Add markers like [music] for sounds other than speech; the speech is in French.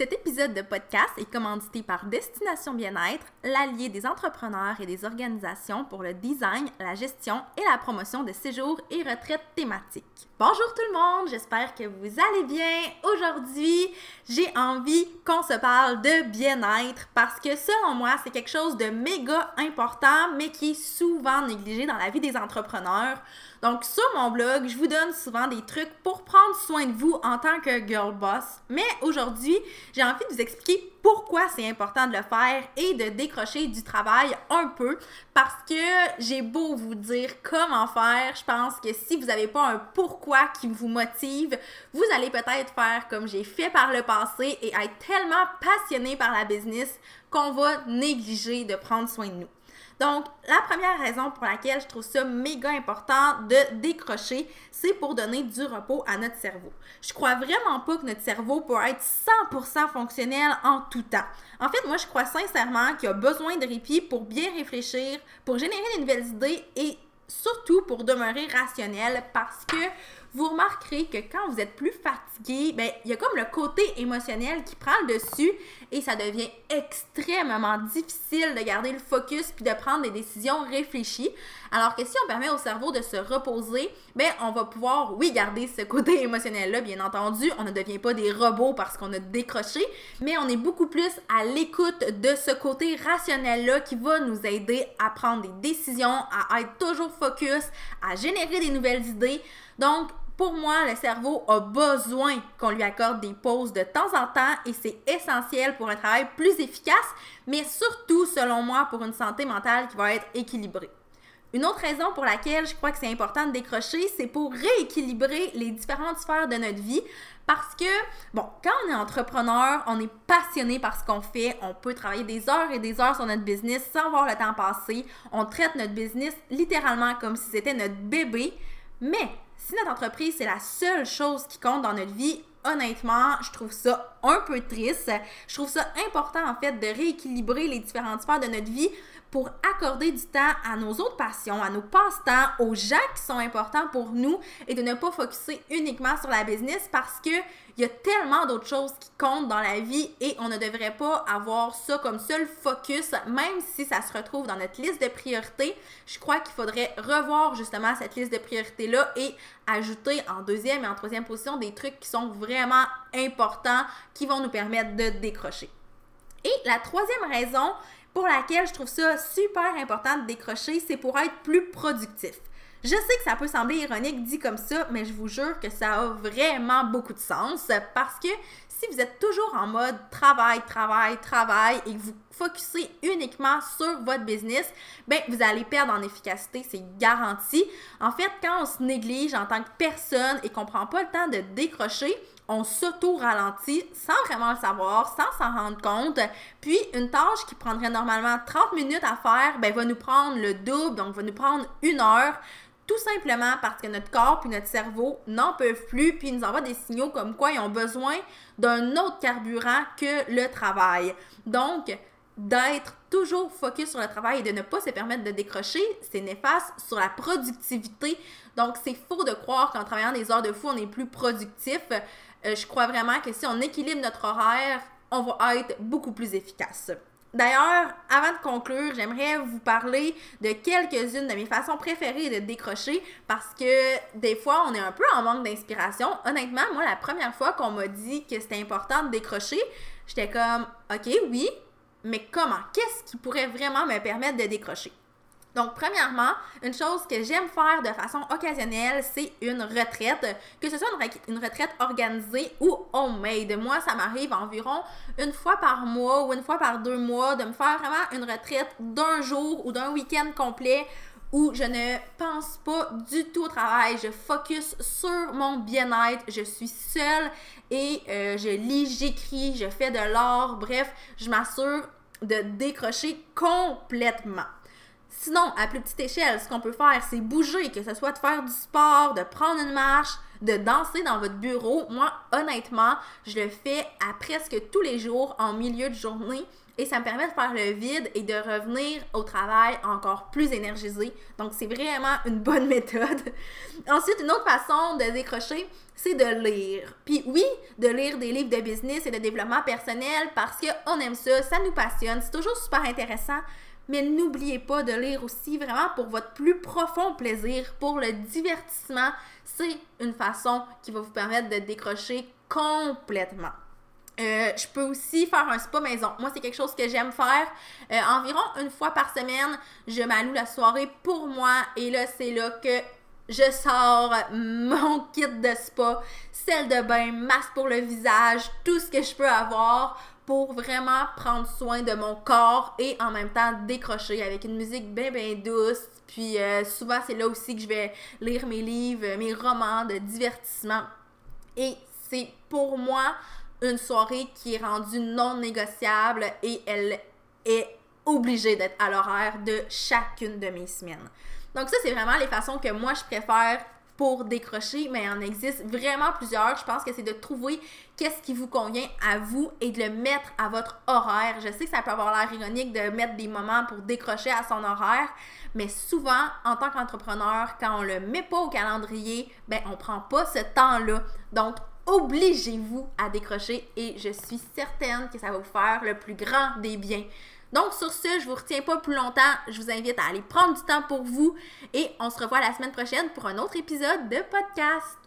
Cet épisode de podcast est commandité par Destination Bien-être, l'allié des entrepreneurs et des organisations pour le design, la gestion et la promotion de séjours et retraites thématiques. Bonjour tout le monde, j'espère que vous allez bien. Aujourd'hui, j'ai envie qu'on se parle de bien-être parce que selon moi, c'est quelque chose de méga important mais qui est souvent négligé dans la vie des entrepreneurs. Donc, sur mon blog, je vous donne souvent des trucs pour prendre soin de vous en tant que girl boss. Mais aujourd'hui, j'ai envie de vous expliquer pourquoi c'est important de le faire et de décrocher du travail un peu parce que j'ai beau vous dire comment faire, je pense que si vous n'avez pas un pourquoi qui vous motive, vous allez peut-être faire comme j'ai fait par le passé et être tellement passionné par la business qu'on va négliger de prendre soin de nous. Donc, la première raison pour laquelle je trouve ça méga important de décrocher, c'est pour donner du repos à notre cerveau. Je crois vraiment pas que notre cerveau peut être 100% fonctionnel en tout temps. En fait, moi, je crois sincèrement qu'il a besoin de répit pour bien réfléchir, pour générer de nouvelles idées et surtout pour demeurer rationnel parce que vous remarquerez que quand vous êtes plus fatigué, ben, il y a comme le côté émotionnel qui prend le dessus et ça devient extrêmement difficile de garder le focus puis de prendre des décisions réfléchies. Alors que si on permet au cerveau de se reposer, ben, on va pouvoir, oui, garder ce côté [laughs] émotionnel-là, bien entendu. On ne devient pas des robots parce qu'on a décroché, mais on est beaucoup plus à l'écoute de ce côté rationnel-là qui va nous aider à prendre des décisions, à être toujours focus, à générer des nouvelles idées. Donc, pour moi, le cerveau a besoin qu'on lui accorde des pauses de temps en temps et c'est essentiel pour un travail plus efficace, mais surtout, selon moi, pour une santé mentale qui va être équilibrée. Une autre raison pour laquelle je crois que c'est important de décrocher, c'est pour rééquilibrer les différentes sphères de notre vie. Parce que, bon, quand on est entrepreneur, on est passionné par ce qu'on fait, on peut travailler des heures et des heures sur notre business sans voir le temps passer. On traite notre business littéralement comme si c'était notre bébé. Mais si notre entreprise, c'est la seule chose qui compte dans notre vie, honnêtement, je trouve ça un peu triste. Je trouve ça important, en fait, de rééquilibrer les différentes sphères de notre vie pour accorder du temps à nos autres passions, à nos passe-temps, aux gens qui sont importants pour nous et de ne pas focuser uniquement sur la business parce que il y a tellement d'autres choses qui comptent dans la vie et on ne devrait pas avoir ça comme seul focus, même si ça se retrouve dans notre liste de priorités. Je crois qu'il faudrait revoir justement cette liste de priorités-là et ajouter en deuxième et en troisième position des trucs qui sont vraiment importants, qui vont nous permettre de décrocher. Et la troisième raison pour laquelle je trouve ça super important de décrocher, c'est pour être plus productif. Je sais que ça peut sembler ironique dit comme ça, mais je vous jure que ça a vraiment beaucoup de sens parce que si vous êtes toujours en mode travail, travail, travail et que vous focussez uniquement sur votre business, ben vous allez perdre en efficacité, c'est garanti. En fait, quand on se néglige en tant que personne et qu'on prend pas le temps de décrocher, on s'auto-ralentit sans vraiment le savoir, sans s'en rendre compte. Puis, une tâche qui prendrait normalement 30 minutes à faire, ben, va nous prendre le double, donc va nous prendre une heure. Tout simplement parce que notre corps puis notre cerveau n'en peuvent plus, puis ils nous envoient des signaux comme quoi ils ont besoin d'un autre carburant que le travail. Donc, d'être toujours focus sur le travail et de ne pas se permettre de décrocher, c'est néfaste sur la productivité. Donc, c'est faux de croire qu'en travaillant des heures de fou, on est plus productif. Euh, je crois vraiment que si on équilibre notre horaire, on va être beaucoup plus efficace. D'ailleurs, avant de conclure, j'aimerais vous parler de quelques-unes de mes façons préférées de décrocher parce que des fois, on est un peu en manque d'inspiration. Honnêtement, moi, la première fois qu'on m'a dit que c'était important de décrocher, j'étais comme, OK, oui, mais comment? Qu'est-ce qui pourrait vraiment me permettre de décrocher? Donc, premièrement, une chose que j'aime faire de façon occasionnelle, c'est une retraite, que ce soit une, retraite organisée ou homemade. Moi, ça m'arrive environ une fois par mois ou une fois par deux mois de me faire vraiment une retraite d'un jour ou d'un week-end complet où je ne pense pas du tout au travail, je focus sur mon bien-être, je suis seule et euh, je lis, j'écris, je fais de l'art, bref, je m'assure de décrocher complètement. Sinon, à plus petite échelle, ce qu'on peut faire, c'est bouger, que ce soit de faire du sport, de prendre une marche, de danser dans votre bureau. Moi, honnêtement, je le fais à presque tous les jours en milieu de journée et ça me permet de faire le vide et de revenir au travail encore plus énergisé. Donc, c'est vraiment une bonne [laughs] méthode. Ensuite, une autre façon de décrocher, c'est de lire. Puis oui, de lire des livres de business et de développement personnel parce qu'on aime ça, ça nous passionne, c'est toujours super intéressant. Mais n'oubliez pas de lire aussi vraiment pour votre plus profond plaisir, pour le divertissement. C'est une façon qui va vous permettre de décrocher complètement. Euh, je peux aussi faire un spa maison. Moi, c'est quelque chose que j'aime faire. Euh, environ une fois par semaine, je m'alloue la soirée pour moi. Et là, c'est là que je sors mon kit de spa, celle de bain, masque pour le visage, tout ce que je peux avoir pour vraiment prendre soin de mon corps et en même temps décrocher avec une musique bien bien douce. Puis euh, souvent c'est là aussi que je vais lire mes livres, mes romans de divertissement. Et c'est pour moi une soirée qui est rendue non négociable et elle est obligée d'être à l'horaire de chacune de mes semaines. Donc ça, c'est vraiment les façons que moi, je préfère pour décrocher, mais il en existe vraiment plusieurs. Je pense que c'est de trouver qu'est-ce qui vous convient à vous et de le mettre à votre horaire. Je sais que ça peut avoir l'air ironique de mettre des moments pour décrocher à son horaire, mais souvent, en tant qu'entrepreneur, quand on le met pas au calendrier, ben on prend pas ce temps-là. Donc, obligez-vous à décrocher et je suis certaine que ça va vous faire le plus grand des biens. Donc sur ce, je vous retiens pas plus longtemps. Je vous invite à aller prendre du temps pour vous et on se revoit la semaine prochaine pour un autre épisode de podcast.